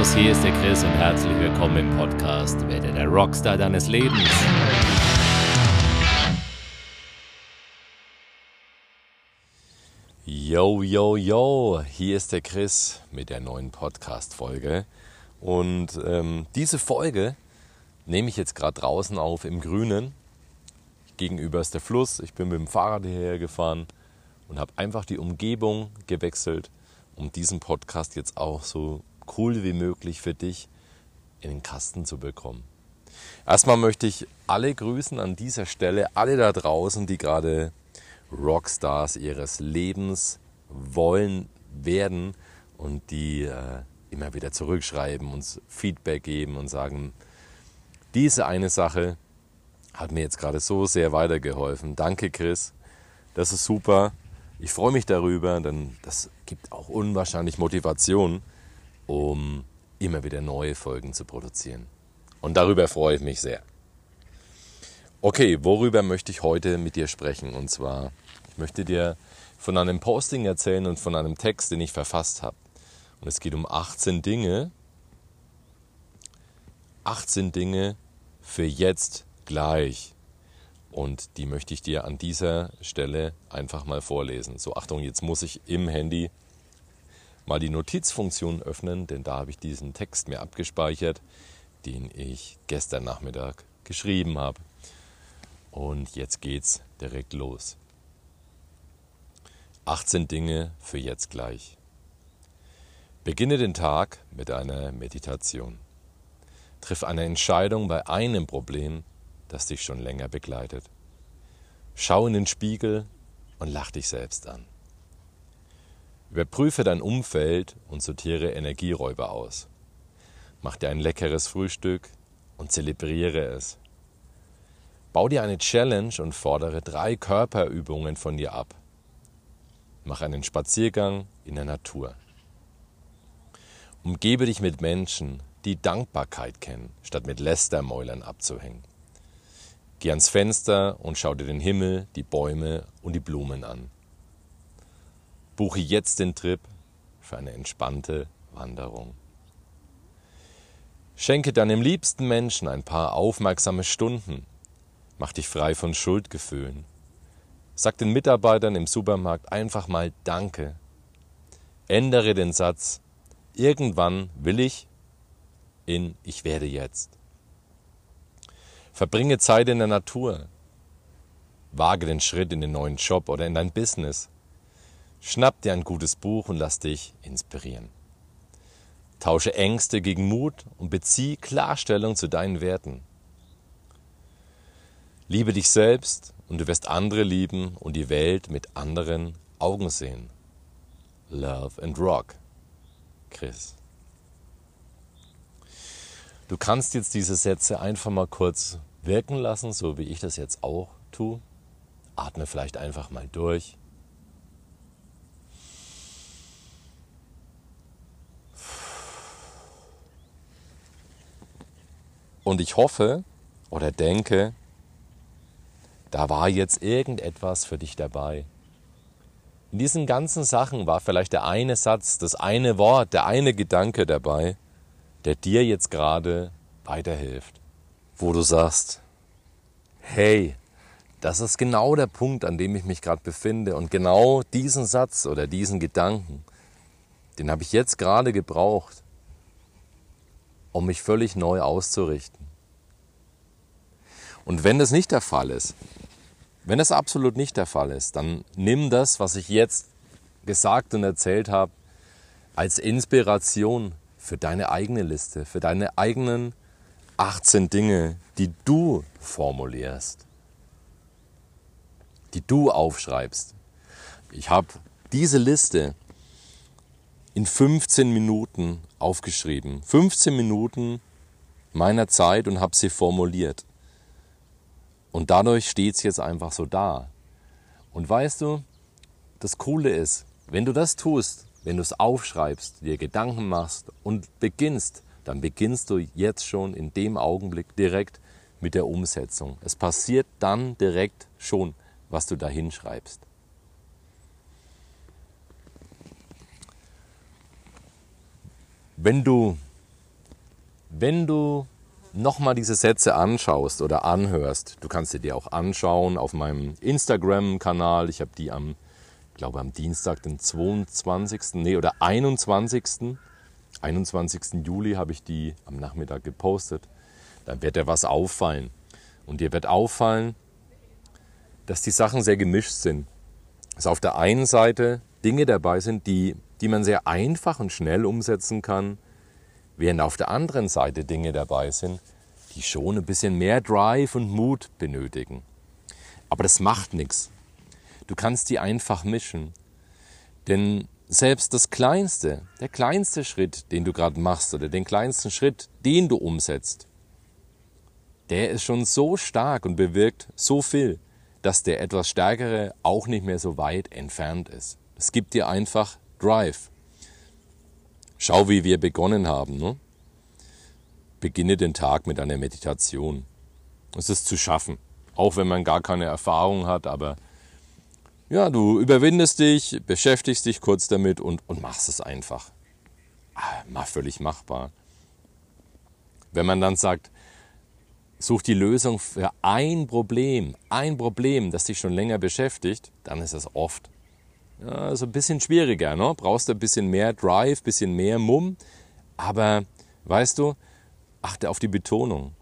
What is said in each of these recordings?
Servus, hier ist der Chris und herzlich willkommen im Podcast Werde der Rockstar deines Lebens. Yo, yo, yo, hier ist der Chris mit der neuen Podcast-Folge. Und ähm, diese Folge nehme ich jetzt gerade draußen auf im Grünen. Gegenüber ist der Fluss. Ich bin mit dem Fahrrad hierher gefahren und habe einfach die Umgebung gewechselt um diesen Podcast jetzt auch so cool wie möglich für dich in den Kasten zu bekommen. Erstmal möchte ich alle grüßen an dieser Stelle, alle da draußen, die gerade Rockstars ihres Lebens wollen werden und die äh, immer wieder zurückschreiben, uns Feedback geben und sagen, diese eine Sache hat mir jetzt gerade so sehr weitergeholfen. Danke, Chris. Das ist super. Ich freue mich darüber, denn das gibt auch unwahrscheinlich Motivation, um immer wieder neue Folgen zu produzieren. Und darüber freue ich mich sehr. Okay, worüber möchte ich heute mit dir sprechen? Und zwar, ich möchte dir von einem Posting erzählen und von einem Text, den ich verfasst habe. Und es geht um 18 Dinge, 18 Dinge für jetzt gleich. Und die möchte ich dir an dieser Stelle einfach mal vorlesen. So, Achtung, jetzt muss ich im Handy mal die Notizfunktion öffnen, denn da habe ich diesen Text mir abgespeichert, den ich gestern Nachmittag geschrieben habe. Und jetzt geht's direkt los. 18 Dinge für jetzt gleich. Beginne den Tag mit einer Meditation. Triff eine Entscheidung bei einem Problem, das dich schon länger begleitet. Schau in den Spiegel und lach dich selbst an. Überprüfe dein Umfeld und sortiere Energieräuber aus. Mach dir ein leckeres Frühstück und zelebriere es. Bau dir eine Challenge und fordere drei Körperübungen von dir ab. Mach einen Spaziergang in der Natur. Umgebe dich mit Menschen, die Dankbarkeit kennen, statt mit Lästermäulern abzuhängen. Geh ans Fenster und schau dir den Himmel, die Bäume und die Blumen an. Buche jetzt den Trip für eine entspannte Wanderung. Schenke deinem liebsten Menschen ein paar aufmerksame Stunden. Mach dich frei von Schuldgefühlen. Sag den Mitarbeitern im Supermarkt einfach mal Danke. Ändere den Satz Irgendwann will ich in Ich werde jetzt. Verbringe Zeit in der Natur. Wage den Schritt in den neuen Job oder in dein Business. Schnapp dir ein gutes Buch und lass dich inspirieren. Tausche Ängste gegen Mut und bezieh Klarstellung zu deinen Werten. Liebe dich selbst und du wirst andere lieben und die Welt mit anderen Augen sehen. Love and Rock. Chris. Du kannst jetzt diese Sätze einfach mal kurz wirken lassen, so wie ich das jetzt auch tue. Atme vielleicht einfach mal durch. Und ich hoffe oder denke, da war jetzt irgendetwas für dich dabei. In diesen ganzen Sachen war vielleicht der eine Satz, das eine Wort, der eine Gedanke dabei, der dir jetzt gerade weiterhilft, wo du sagst, hey, das ist genau der Punkt, an dem ich mich gerade befinde und genau diesen Satz oder diesen Gedanken, den habe ich jetzt gerade gebraucht, um mich völlig neu auszurichten. Und wenn das nicht der Fall ist, wenn das absolut nicht der Fall ist, dann nimm das, was ich jetzt gesagt und erzählt habe, als Inspiration für deine eigene Liste, für deine eigenen 18 Dinge, die du formulierst, die du aufschreibst. Ich habe diese Liste in 15 Minuten aufgeschrieben. 15 Minuten meiner Zeit und habe sie formuliert. Und dadurch steht es jetzt einfach so da. Und weißt du, das Coole ist, wenn du das tust, wenn du es aufschreibst, dir Gedanken machst und beginnst, dann beginnst du jetzt schon in dem Augenblick direkt mit der Umsetzung. Es passiert dann direkt schon, was du da hinschreibst. Wenn du, wenn du nochmal diese Sätze anschaust oder anhörst, du kannst sie dir auch anschauen auf meinem Instagram-Kanal. Ich habe die am, glaube am Dienstag, den 22. Nee, oder 21. 21. Juli habe ich die am Nachmittag gepostet. Dann wird dir was auffallen. Und dir wird auffallen, dass die Sachen sehr gemischt sind. Dass auf der einen Seite Dinge dabei sind, die, die man sehr einfach und schnell umsetzen kann, während auf der anderen Seite Dinge dabei sind, die schon ein bisschen mehr Drive und Mut benötigen. Aber das macht nichts. Du kannst die einfach mischen. Denn selbst das Kleinste, der kleinste Schritt, den du gerade machst oder den kleinsten Schritt, den du umsetzt, der ist schon so stark und bewirkt so viel, dass der etwas stärkere auch nicht mehr so weit entfernt ist. Es gibt dir einfach Drive. Schau, wie wir begonnen haben. Ne? Beginne den Tag mit einer Meditation. Es ist zu schaffen, auch wenn man gar keine Erfahrung hat, aber ja, du überwindest dich, beschäftigst dich kurz damit und, und machst es einfach. Ah, mal völlig machbar. Wenn man dann sagt, such die Lösung für ein Problem, ein Problem, das dich schon länger beschäftigt, dann ist es oft ja, so ein bisschen schwieriger. Ne? Brauchst du ein bisschen mehr Drive, bisschen mehr Mumm. Aber weißt du, achte auf die Betonung.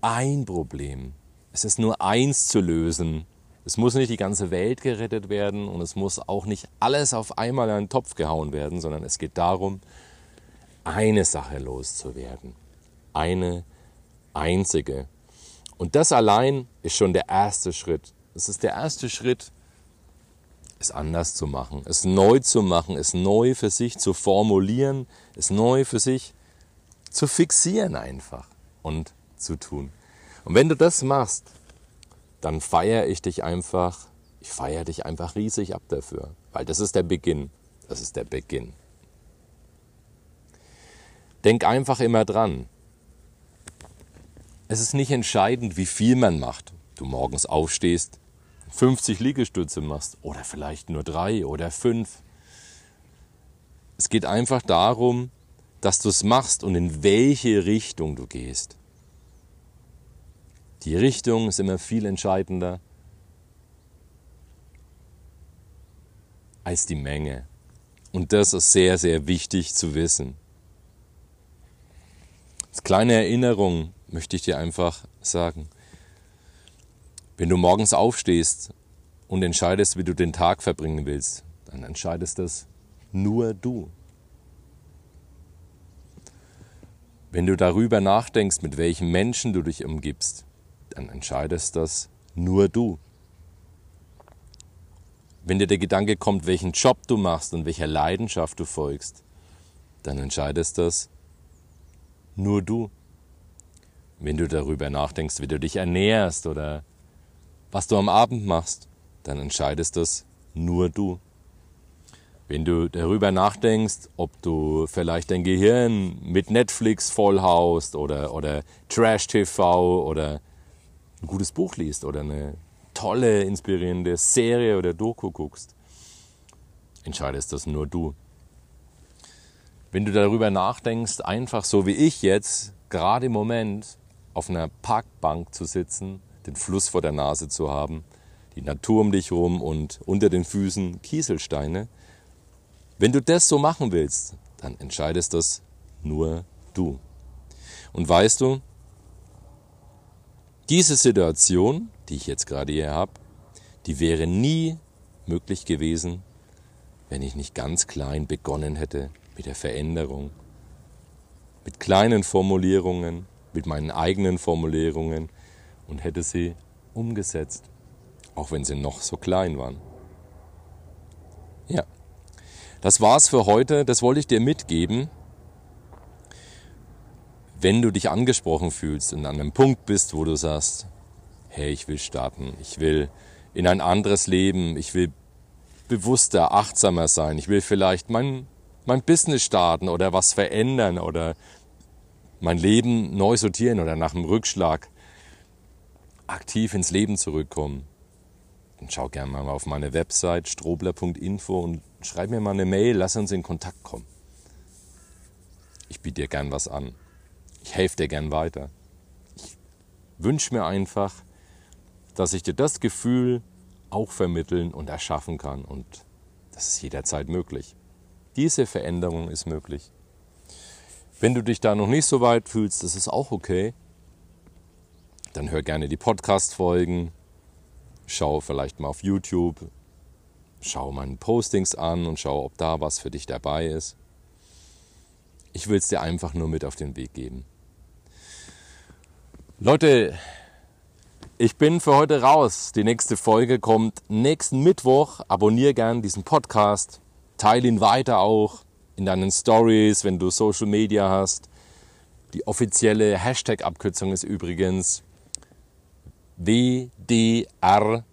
Ein Problem. Es ist nur eins zu lösen es muss nicht die ganze Welt gerettet werden und es muss auch nicht alles auf einmal in einen Topf gehauen werden, sondern es geht darum, eine Sache loszuwerden. Eine einzige. Und das allein ist schon der erste Schritt. Es ist der erste Schritt, es anders zu machen, es neu zu machen, es neu für sich zu formulieren, es neu für sich zu fixieren einfach und zu tun. Und wenn du das machst, dann feiere ich dich einfach, ich feiere dich einfach riesig ab dafür, weil das ist der Beginn. Das ist der Beginn. Denk einfach immer dran. Es ist nicht entscheidend, wie viel man macht. Du morgens aufstehst, 50 Liegestütze machst oder vielleicht nur drei oder fünf. Es geht einfach darum, dass du es machst und in welche Richtung du gehst. Die Richtung ist immer viel entscheidender als die Menge. Und das ist sehr, sehr wichtig zu wissen. Als kleine Erinnerung möchte ich dir einfach sagen, wenn du morgens aufstehst und entscheidest, wie du den Tag verbringen willst, dann entscheidest das nur du. Wenn du darüber nachdenkst, mit welchen Menschen du dich umgibst, dann entscheidest das nur du. Wenn dir der Gedanke kommt, welchen Job du machst und welcher Leidenschaft du folgst, dann entscheidest das nur du. Wenn du darüber nachdenkst, wie du dich ernährst oder was du am Abend machst, dann entscheidest das nur du. Wenn du darüber nachdenkst, ob du vielleicht dein Gehirn mit Netflix vollhaust oder, oder Trash-TV oder ein gutes Buch liest oder eine tolle, inspirierende Serie oder Doku guckst, entscheidest das nur du. Wenn du darüber nachdenkst, einfach so wie ich jetzt, gerade im Moment auf einer Parkbank zu sitzen, den Fluss vor der Nase zu haben, die Natur um dich herum und unter den Füßen Kieselsteine, wenn du das so machen willst, dann entscheidest das nur du. Und weißt du, diese Situation, die ich jetzt gerade hier habe, die wäre nie möglich gewesen, wenn ich nicht ganz klein begonnen hätte mit der Veränderung, mit kleinen Formulierungen, mit meinen eigenen Formulierungen und hätte sie umgesetzt, auch wenn sie noch so klein waren. Ja, das war's für heute, das wollte ich dir mitgeben wenn du dich angesprochen fühlst und an einem Punkt bist, wo du sagst, hey, ich will starten, ich will in ein anderes Leben, ich will bewusster, achtsamer sein, ich will vielleicht mein, mein Business starten oder was verändern oder mein Leben neu sortieren oder nach einem Rückschlag aktiv ins Leben zurückkommen, dann schau gerne mal auf meine Website strobler.info und schreib mir mal eine Mail, lass uns in Kontakt kommen. biete dir gern was an. Ich helfe dir gern weiter. Ich wünsche mir einfach, dass ich dir das Gefühl auch vermitteln und erschaffen kann. Und das ist jederzeit möglich. Diese Veränderung ist möglich. Wenn du dich da noch nicht so weit fühlst, das ist auch okay. Dann hör gerne die Podcast-Folgen. Schau vielleicht mal auf YouTube. Schau meine Postings an und schau, ob da was für dich dabei ist. Ich will es dir einfach nur mit auf den Weg geben. Leute, ich bin für heute raus. Die nächste Folge kommt nächsten Mittwoch. Abonniere gern diesen Podcast. Teile ihn weiter auch in deinen Stories, wenn du Social Media hast. Die offizielle Hashtag-Abkürzung ist übrigens WDRDL.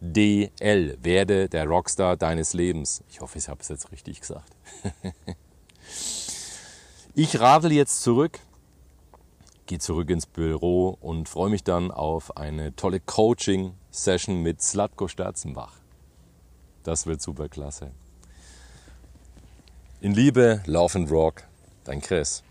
Werde der Rockstar deines Lebens. Ich hoffe, ich habe es jetzt richtig gesagt. ich radel jetzt zurück gehe zurück ins Büro und freue mich dann auf eine tolle Coaching-Session mit Slatko Sterzenbach. Das wird super klasse. In Liebe, Love and Rock, dein Chris.